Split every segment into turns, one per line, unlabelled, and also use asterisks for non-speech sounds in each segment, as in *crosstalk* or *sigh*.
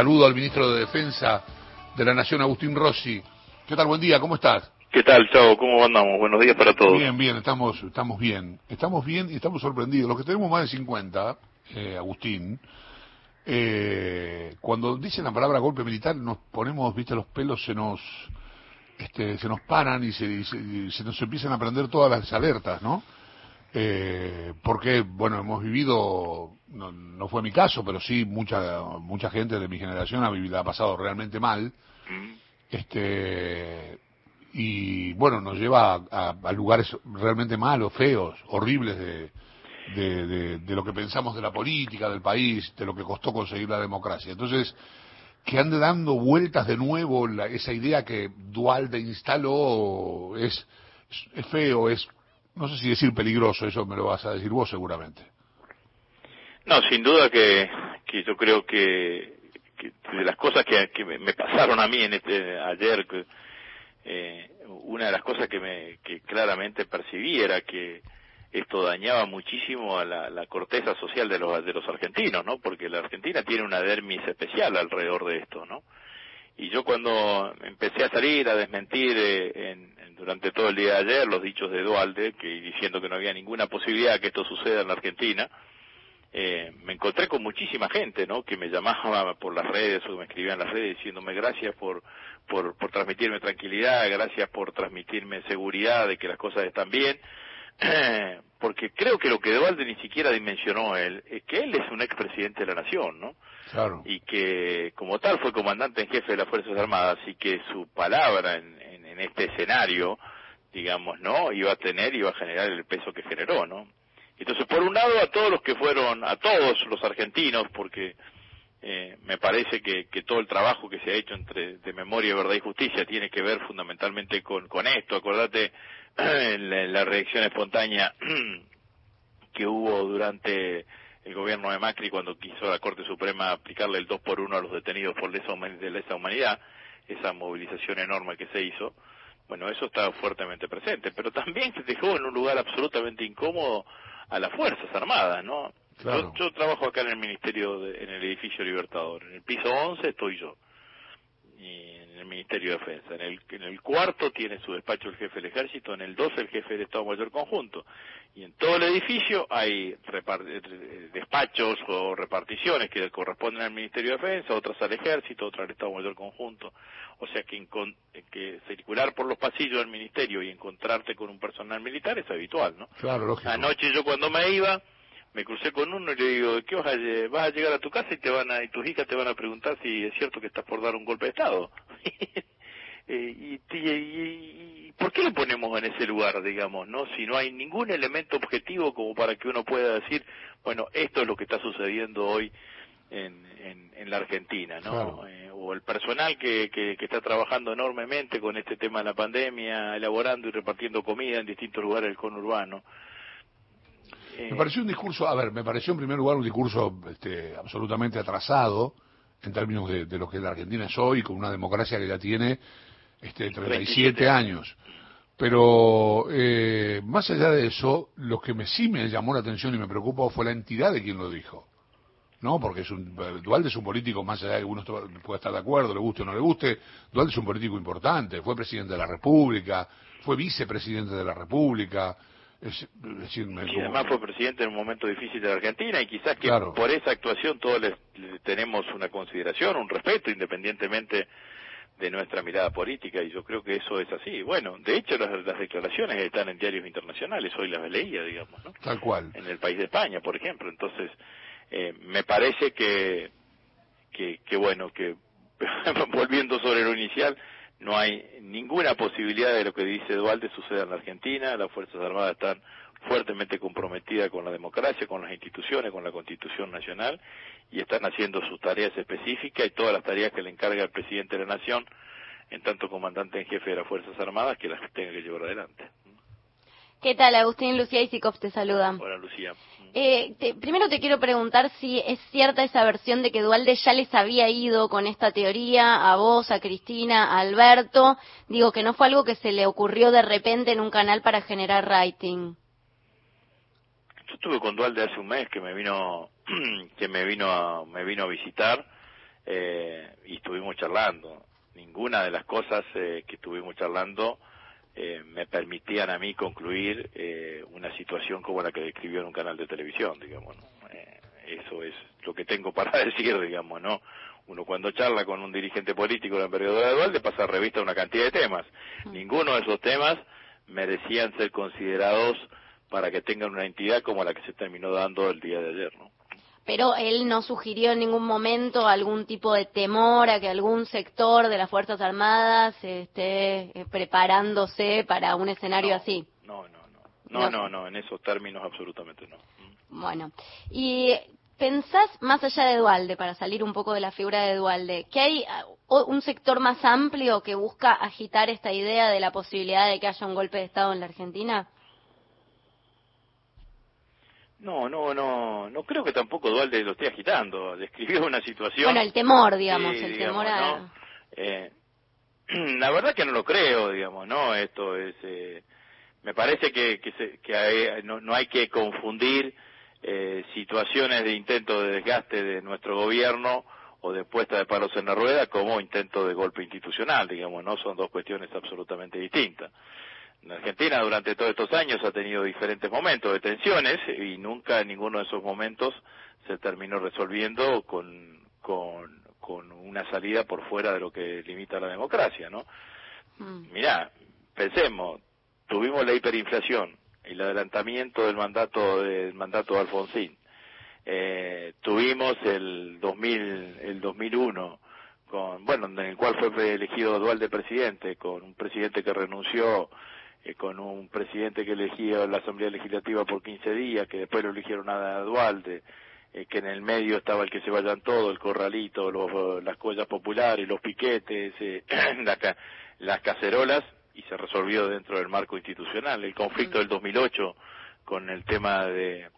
Saludo al ministro de Defensa de la Nación, Agustín Rossi. ¿Qué tal? Buen día, ¿cómo estás?
¿Qué tal, Chavo? ¿Cómo andamos? Buenos días para todos.
Bien, bien, estamos, estamos bien. Estamos bien y estamos sorprendidos. Los que tenemos más de 50, eh, Agustín, eh, cuando dicen la palabra golpe militar nos ponemos, viste, los pelos se nos, este, se nos paran y se, se, nos empiezan a prender todas las alertas, ¿no? Eh, porque, bueno, hemos vivido, no, no, fue mi caso, pero sí mucha mucha gente de mi generación ha, vivido, ha pasado realmente mal. Mm. Este, y bueno, nos lleva a, lugares realmente malos, feos, horribles de, de, lo que pensamos de la política, del país, de lo que costó conseguir la democracia. Entonces, que ande dando vueltas de nuevo esa idea que Dualde instaló es, es, feo, es, no sé si decir peligroso, eso me lo vas a decir vos seguramente.
No, sin duda que, que yo creo que, de las cosas que, me pasaron a mí en este ayer, eh, una de las cosas que, me, que claramente percibí era que esto dañaba muchísimo a la, corteza social de los, de los argentinos, ¿no? Porque la Argentina tiene una dermis especial alrededor de esto, ¿no? Y yo cuando empecé a salir a desmentir eh, en, durante todo el día de ayer los dichos de Dualde, que diciendo que no había ninguna posibilidad que esto suceda en la Argentina, eh, me encontré con muchísima gente, ¿no? Que me llamaba por las redes o me escribía en las redes diciéndome gracias por, por, por transmitirme tranquilidad, gracias por transmitirme seguridad de que las cosas están bien, *clears throat* porque creo que lo que Dualde ni siquiera dimensionó él, es que él es un expresidente de la nación, ¿no?
Claro.
Y que como tal fue comandante en jefe de las Fuerzas Armadas y que su palabra en, en, en este escenario, digamos, ¿no? Iba a tener, iba a generar el peso que generó, ¿no? Entonces, por un lado, a todos los que fueron, a todos los argentinos, porque eh, me parece que, que, todo el trabajo que se ha hecho entre de memoria, verdad y justicia tiene que ver fundamentalmente con, con esto. Acordate *clears throat* la, la reacción espontánea *clears throat* que hubo durante el gobierno de Macri cuando quiso la Corte Suprema aplicarle el 2 por 1 a los detenidos por lesa, de lesa humanidad, esa movilización enorme que se hizo. Bueno, eso está fuertemente presente, pero también se dejó en un lugar absolutamente incómodo a las Fuerzas Armadas, ¿no? Yo, trabajo acá en el Ministerio, en el edificio Libertador. En el piso 11 estoy yo, y en el Ministerio de Defensa. En el, en el cuarto tiene su despacho el jefe del Ejército, en el 12 el jefe del Estado Mayor Conjunto. Y en todo el edificio hay eh, despachos o reparticiones que corresponden al Ministerio de Defensa, otras al Ejército, otras al Estado Mayor Conjunto. O sea que, que circular por los pasillos del Ministerio y encontrarte con un personal militar es habitual, ¿no?
Claro, lógico.
Anoche yo cuando me iba, me crucé con uno y le digo, ¿qué vas a, vas a llegar a tu casa y te van a, y tus hijas te van a preguntar si es cierto que estás por dar un golpe de Estado? *laughs* Eh, y, y, ¿por qué lo ponemos en ese lugar, digamos, no? Si no hay ningún elemento objetivo como para que uno pueda decir, bueno, esto es lo que está sucediendo hoy en, en, la Argentina, ¿no? Eh, o el personal que, que, que, está trabajando enormemente con este tema de la pandemia, elaborando y repartiendo comida en distintos lugares del conurbano.
Me pareció un discurso, a ver, me pareció en primer lugar un discurso este, absolutamente atrasado en términos de, lo que la Argentina es hoy, con una democracia que ya tiene este, 37 años. Pero eh, más allá de eso, lo que me, sí me llamó la atención y me preocupó fue la entidad de quien lo dijo. ¿no? Porque es un, Dualde es un político, más allá de que uno pueda estar de acuerdo, le guste o no le guste, Dualde es un político importante, fue presidente de la República, fue vicepresidente de la República,
y además fue presidente en un momento difícil de la Argentina y quizás que por esa actuación todos le, tenemos una consideración, un respeto, independientemente de nuestra mirada política y yo creo que eso es así. Bueno, de hecho las, declaraciones están en diarios internacionales, hoy las leía, digamos, ¿no?
Tal cual.
En el país de España, por ejemplo. Entonces, eh, me parece que, que, que bueno, que *laughs* volviendo sobre lo inicial, no hay ninguna posibilidad de lo que dice Dualde suceda en la Argentina, las Fuerzas Armadas están fuertemente comprometidas con la democracia, con las instituciones, con la Constitución Nacional y están haciendo sus tareas específicas y todas las tareas que le encarga el presidente de la Nación, en tanto comandante en jefe de las Fuerzas Armadas, que las tenga que llevar adelante.
¿Qué tal, Agustín? Lucía Isikov te saluda.
Hola, Lucía.
Eh, primero te quiero preguntar si es cierta esa versión de que Dualde ya les había ido con esta teoría a vos, a Cristina, a Alberto. Digo que no fue algo que se le ocurrió de repente en un canal para generar rating.
Yo estuve con Dualde hace un mes que me vino *clears throat* que me vino a, me vino a visitar. Eh, y estuvimos charlando. Ninguna de las cosas que estuvimos charlando me permitían a mí concluir una situación como la que describió en un canal de televisión, digamos. eso es lo que tengo para *laughs* decir, digamos, ¿no? Uno cuando charla con un dirigente político en el periodo de dual le pasa revista a una cantidad de temas. Ninguno de esos temas merecían ser considerados para que tengan una entidad como la que se terminó dando el día de ayer, ¿no?
Pero él no sugirió en ningún momento algún tipo de temor a que algún sector de las Fuerzas Armadas esté eh, preparándose para un escenario así.
No, no, no. No, no, no, en esos términos absolutamente no.
Bueno, y ¿Pensás, más allá de Dualde, para salir un poco de la figura de Dualde, que hay uh, un sector más amplio que busca agitar esta idea de la posibilidad de que haya un golpe de Estado en la Argentina?
No, no, no, no creo que tampoco Dualde lo esté agitando. Describió una situación.
Bueno, el temor, digamos, el temor a.
Eh, *clears throat* la verdad que no lo creo, digamos, ¿no? Esto es. Eh, me parece que, que, que no, no hay que confundir eh, situaciones de intento de desgaste de nuestro gobierno o de puesta de palos en la rueda como intento de golpe institucional, digamos, no son dos cuestiones absolutamente distintas. En Argentina durante todos estos años ha tenido diferentes momentos de tensiones y nunca en ninguno de esos momentos se terminó resolviendo con, con, con una salida por fuera de lo que limita la democracia, ¿no? Mm. Mirá, pensemos, tuvimos la hiperinflación, el adelantamiento del mandato del mandato de Alfonsín. Eh, tuvimos el 2000, el 2001 con bueno en el cual fue elegido Dualde presidente con un presidente que renunció eh, con un presidente que elegía la Asamblea Legislativa por 15 días que después lo eligieron a Dualde eh, que en el medio estaba el que se vayan todos el corralito los, las collas populares los piquetes *clears throat* las cacerolas y se resolvió dentro del marco institucional. El conflicto del 2008 con el tema de,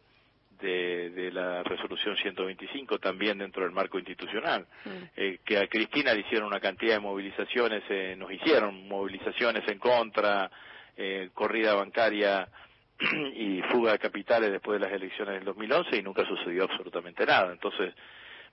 de, la resolución 125 también dentro del marco institucional. Eh, que a Cristina le hicieron una cantidad de movilizaciones, eh, nos hicieron movilizaciones en contra, eh, corrida bancaria *clears throat* y fuga de capitales después de las elecciones del 2011 y nunca sucedió absolutamente nada. Entonces,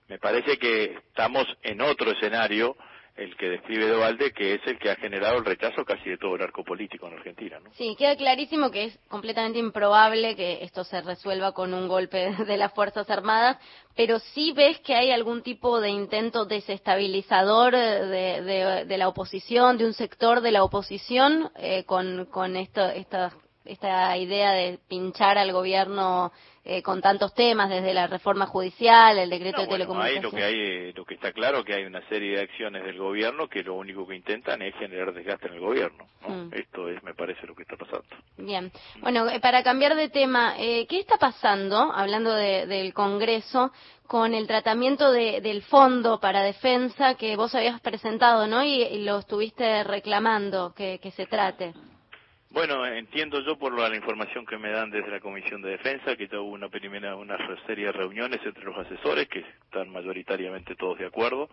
me parece que estamos en otro escenario el que describe Duvalde, que es el que ha generado el rechazo casi de todo el arco político en Argentina. ¿no?
Sí, queda clarísimo que es completamente improbable que esto se resuelva con un golpe *laughs* de las Fuerzas Armadas, pero sí ves que hay algún tipo de intento desestabilizador de, de, la oposición, de un sector de la oposición, eh, con, con esto, esta, esta idea de pinchar al gobierno eh, con tantos temas, desde la reforma judicial, el decreto de telecomunicaciones.
lo que hay, lo que está claro que hay una serie de acciones del gobierno que lo único que intentan es generar desgaste en el gobierno. Mm. Esto es, me parece, lo que está pasando.
Bien. Bueno, eh, para cambiar de tema, eh, ¿qué está pasando, hablando del Congreso, con el tratamiento del fondo para defensa que vos habías presentado, ¿no? Y, lo estuviste reclamando que se trate.
Bueno, entiendo yo por la información que me dan desde la Comisión de Defensa que hubo una primera una serie de reuniones entre los asesores que están mayoritariamente todos de acuerdo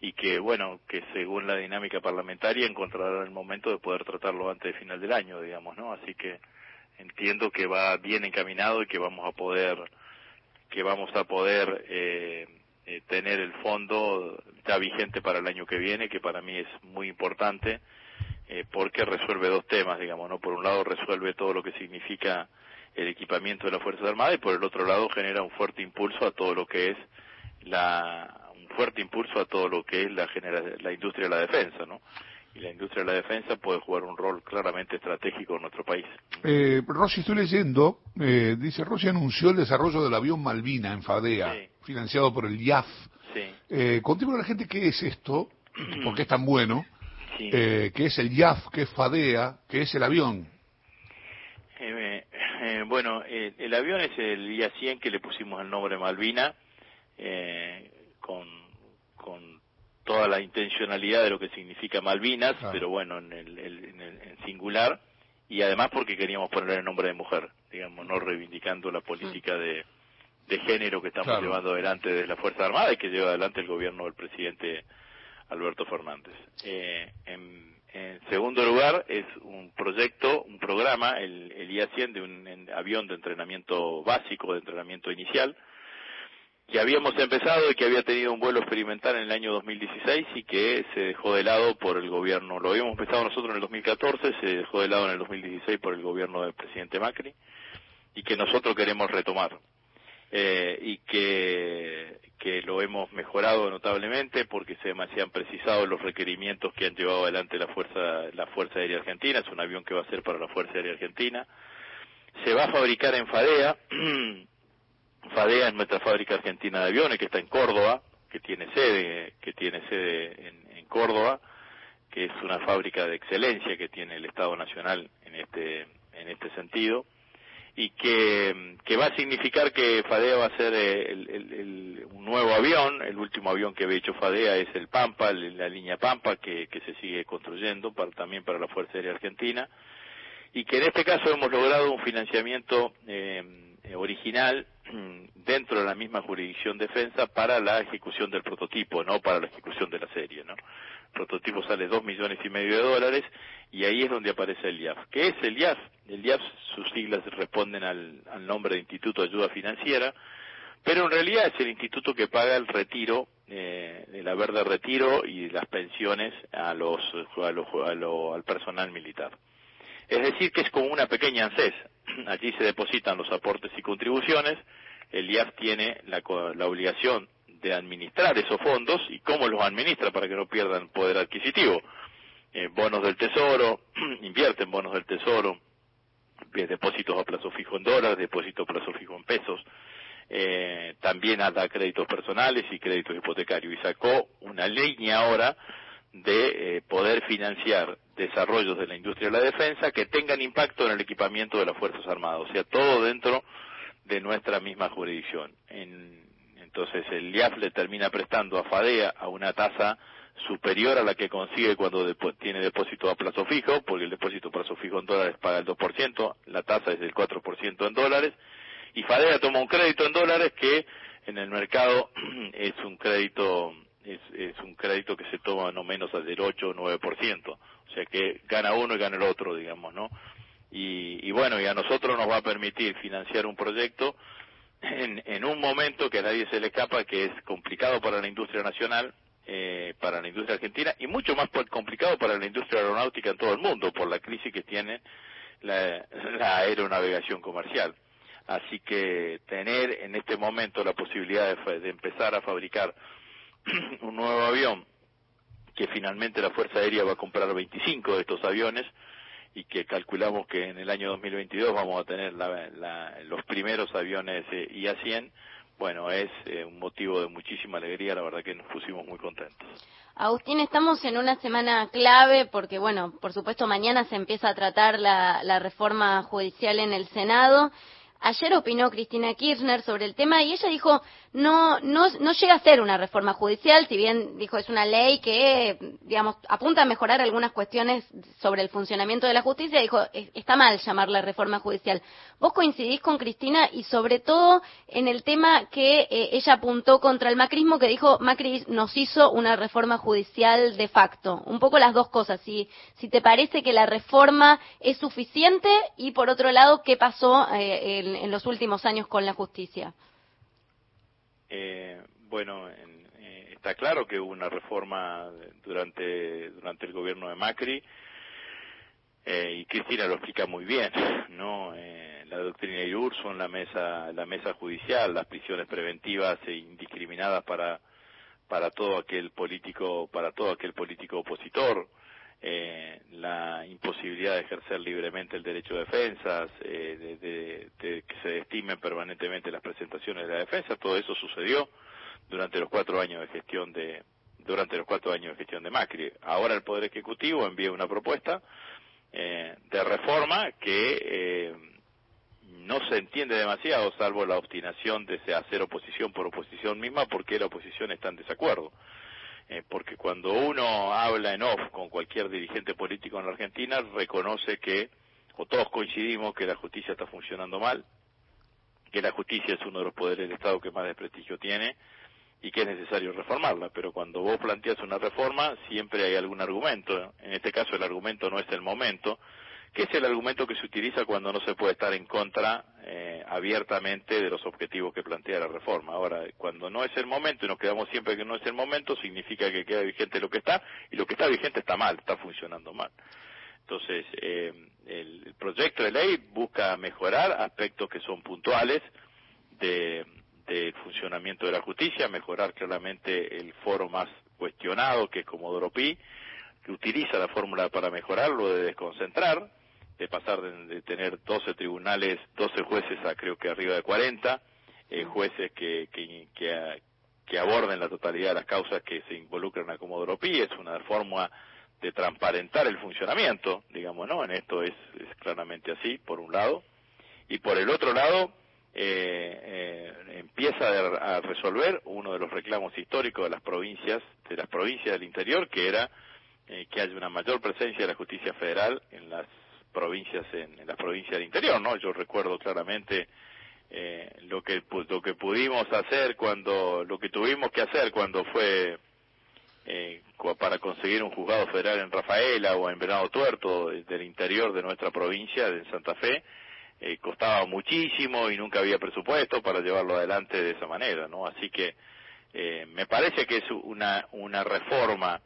y que bueno que según la dinámica parlamentaria encontrarán el momento de poder tratarlo antes del final del año, digamos, ¿no? Así que entiendo que va bien encaminado y que vamos a poder que vamos a poder eh, eh tener el fondo ya vigente para el año que viene, que para mí es muy importante eh, porque resuelve dos temas, digamos, ¿no? Por un lado resuelve todo lo que significa el equipamiento de las Fuerzas Armadas y por el otro lado genera un fuerte impulso a todo lo que es la un fuerte impulso a todo lo que es la la industria de la defensa, ¿no? Y la industria de la defensa puede jugar un rol claramente estratégico en nuestro país.
Eh, Rossi, estoy leyendo, eh, dice, Rossi anunció el desarrollo del avión Malvina en Fadea, financiado por el IAF. Sí. Eh, contémosle a la gente qué es esto, *clears throat* por qué es tan bueno, eh, que es el YAF, que es FADEA, que es el avión.
Eh, eh, bueno, el avión es el IA-100 que le pusimos el nombre Malvina, con, con toda la intencionalidad de lo que significa Malvinas, pero bueno, en, el, en, singular, y además porque queríamos poner el nombre de mujer, digamos, no reivindicando la política de, de género que estamos llevando adelante desde la Fuerza Armada y que lleva adelante el gobierno del presidente Alberto Fernández. Eh, en, segundo lugar, es un proyecto, un programa, el, el IA-100 de un avión de entrenamiento básico, de entrenamiento inicial, que habíamos empezado y que había tenido un vuelo experimental en el año 2016 y que se dejó de lado por el gobierno. Lo habíamos empezado nosotros en el 2014, se dejó de lado en el 2016 por el gobierno del presidente Macri y que nosotros queremos retomar. Eh, y que, que lo hemos mejorado notablemente porque se, han precisado los requerimientos que han llevado adelante la Fuerza, la Fuerza Aérea Argentina, es un avión que va a ser para la Fuerza Aérea Argentina. Se va a fabricar en FADEA, *clears throat* FADEA es nuestra fábrica argentina de aviones que está en Córdoba, que tiene sede, que tiene sede en, en Córdoba, que es una fábrica de excelencia que tiene el Estado Nacional en este, en este sentido y que, va a significar que FADEA va a ser el, el, un nuevo avión, el último avión que había hecho FADEA es el Pampa, la línea Pampa que, que se sigue construyendo también para la Fuerza Aérea Argentina y que en este caso hemos logrado un financiamiento eh, original *clears throat* dentro de la misma jurisdicción defensa para la ejecución del prototipo, no para la ejecución de la serie, ¿no? El prototipo sale dos millones y medio de dólares y ahí es donde aparece el IAF. ¿Qué es el IAF? El IAF, sus siglas responden al, nombre de Instituto de Ayuda Financiera, pero en realidad es el instituto que paga el retiro, eh, el haber de retiro y las pensiones a los, a los, a lo, al personal militar. Es decir, que es como una pequeña ANSES. *clears throat* Allí se depositan los aportes y contribuciones. El IAF tiene la, la obligación de administrar esos fondos y cómo los administra para que no pierdan poder adquisitivo. Eh, bonos del tesoro, *clears throat* invierte en bonos del tesoro, depósitos a plazo fijo en dólares, depósitos a plazo fijo en pesos, eh, también da créditos personales y créditos hipotecarios. Y sacó una línea ahora de eh, poder financiar desarrollos de la industria de la defensa que tengan impacto en el equipamiento de las Fuerzas Armadas, o sea, todo dentro de nuestra misma jurisdicción. En, entonces el IAF le termina prestando a FADEA a una tasa superior a la que consigue cuando tiene depósito a plazo fijo, porque el depósito a plazo fijo en dólares paga el 2%, la tasa es del 4% en dólares, y FADEA toma un crédito en dólares que en el mercado *clears throat* es un crédito es, es un crédito que se toma no menos del 8 o 9%, o sea que gana uno y gana el otro, digamos, ¿no? Y, y bueno, y a nosotros nos va a permitir financiar un proyecto en, en un momento que a nadie se le escapa, que es complicado para la industria nacional, eh, para la industria argentina y mucho más complicado para la industria aeronáutica en todo el mundo por la crisis que tiene la, la aeronavegación comercial. Así que tener en este momento la posibilidad de, de empezar a fabricar *clears throat* un nuevo avión, que finalmente la Fuerza Aérea va a comprar 25 de estos aviones y que calculamos que en el año 2022 vamos a tener la, los primeros aviones eh, IA-100, bueno, es eh, un motivo de muchísima alegría, la verdad que nos pusimos muy contentos.
Agustín, estamos en una semana clave porque, bueno, por supuesto mañana se empieza a tratar la, la reforma judicial en el Senado. Ayer opinó Cristina Kirchner sobre el tema y ella dijo, no, no, no llega a ser una reforma judicial, si bien dijo es una ley que, digamos, apunta a mejorar algunas cuestiones sobre el funcionamiento de la justicia, dijo, está mal llamarla reforma judicial. ¿Vos coincidís con Cristina y sobre todo en el tema que eh, ella apuntó contra el macrismo, que dijo, Macri nos hizo una reforma judicial de facto? Un poco las dos cosas, si, si te parece que la reforma es suficiente y por otro lado, ¿qué pasó eh, en, en los últimos años con la justicia?
Eh, bueno, en, eh, está claro que hubo una reforma durante durante el gobierno de Macri eh, y Cristina lo explica muy bien, *laughs* ¿no? Eh, la doctrina Urso, la mesa la mesa judicial, las prisiones preventivas e indiscriminadas para para todo aquel político para todo aquel político opositor eh, la imposibilidad de ejercer libremente el derecho de defensas, eh, de, de, que se estimen permanentemente las presentaciones de la defensa, todo eso sucedió durante los cuatro años de gestión de durante los cuatro años de gestión de Macri. Ahora el Poder Ejecutivo envía una propuesta eh, de reforma que eh, no se entiende demasiado, salvo la obstinación de hacer oposición por oposición misma, porque la oposición está en desacuerdo eh, porque cuando uno habla en off con cualquier dirigente político en la Argentina, reconoce que, o todos coincidimos, que la justicia está funcionando mal, que la justicia es uno de los poderes del Estado que más desprestigio tiene y que es necesario reformarla. Pero cuando vos planteas una reforma, siempre hay algún argumento. En este caso, el argumento no es el momento, que es el argumento que se utiliza cuando no se puede estar en contra eh, abiertamente de los objetivos que plantea la reforma. Ahora, cuando no es el momento y nos quedamos siempre que no es el momento, significa que queda vigente lo que está y lo que está vigente está mal, está funcionando mal. Entonces, eh, el, proyecto de ley busca mejorar aspectos que son puntuales de, del funcionamiento de la justicia, mejorar claramente el foro más cuestionado, que es Comodoro Pi, que utiliza la fórmula para mejorarlo, de desconcentrar, de pasar de, tener 12 tribunales, 12 jueces a creo que arriba de 40, eh, jueces que, que, que, aborden la totalidad de las causas que se involucran a Comodoro Pi, es una fórmula de transparentar el funcionamiento, digamos, ¿no? En esto es, es claramente así, por un lado. Y por el otro lado, eh, eh, empieza a, resolver uno de los reclamos históricos de las provincias, de las provincias del interior, que era eh, que haya una mayor presencia de la justicia federal en las provincias, en, en las provincias del interior, ¿no? Yo recuerdo claramente eh, lo que lo que pudimos hacer cuando, lo que tuvimos que hacer cuando fue eh, para conseguir un juzgado federal en Rafaela o en Venado Tuerto, del interior de nuestra provincia, de Santa Fe, eh, costaba muchísimo y nunca había presupuesto para llevarlo adelante de esa manera, ¿no? Así que eh, me parece que es una, una reforma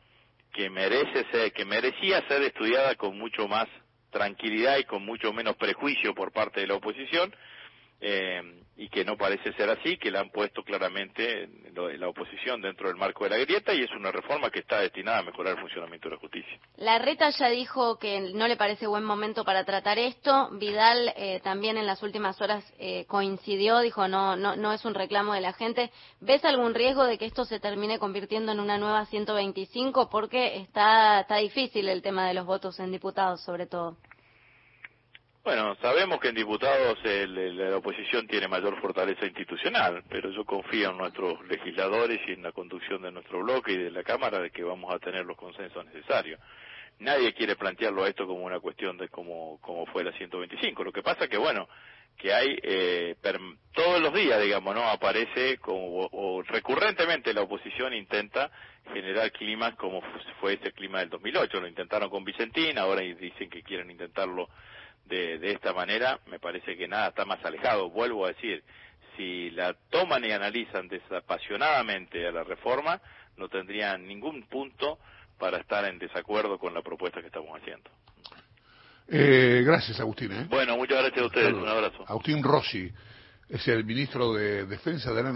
que merece ser, que merecía ser estudiada con mucho más tranquilidad y con mucho menos prejuicio por parte de la oposición, eh, y que no parece ser así, que la han puesto claramente en la oposición dentro del marco de la grieta y es una reforma que está destinada a mejorar el funcionamiento de la justicia.
La Reta ya dijo que no le parece buen momento para tratar esto. Vidal eh, también en las últimas horas eh, coincidió, dijo no, no, no es un reclamo de la gente. ¿Ves algún riesgo de que esto se termine convirtiendo en una nueva 125? Porque está, está difícil el tema de los votos en diputados, sobre todo.
Bueno, sabemos que en diputados la oposición tiene mayor fortaleza institucional, pero yo confío en nuestros legisladores y en la conducción de nuestro bloque y de la Cámara de que vamos a tener los consensos necesarios. Nadie quiere plantearlo a esto como una cuestión de cómo, cómo fue la 125. Lo que pasa que, bueno, que hay eh, todos los días, digamos, ¿no? Aparece como, o, recurrentemente la oposición intenta generar climas como fue ese clima del 2008. Lo intentaron con Vicentín, ahora dicen que quieren intentarlo de, de esta manera, me parece que nada está más alejado. Vuelvo a decir, si la toman y analizan desapasionadamente a la reforma, no tendrían ningún punto para estar en desacuerdo con la propuesta que estamos haciendo.
Eh, gracias, Agustín. ¿eh?
Bueno, muchas gracias a ustedes. Un abrazo.
Agustín Rossi es el ministro de Defensa de la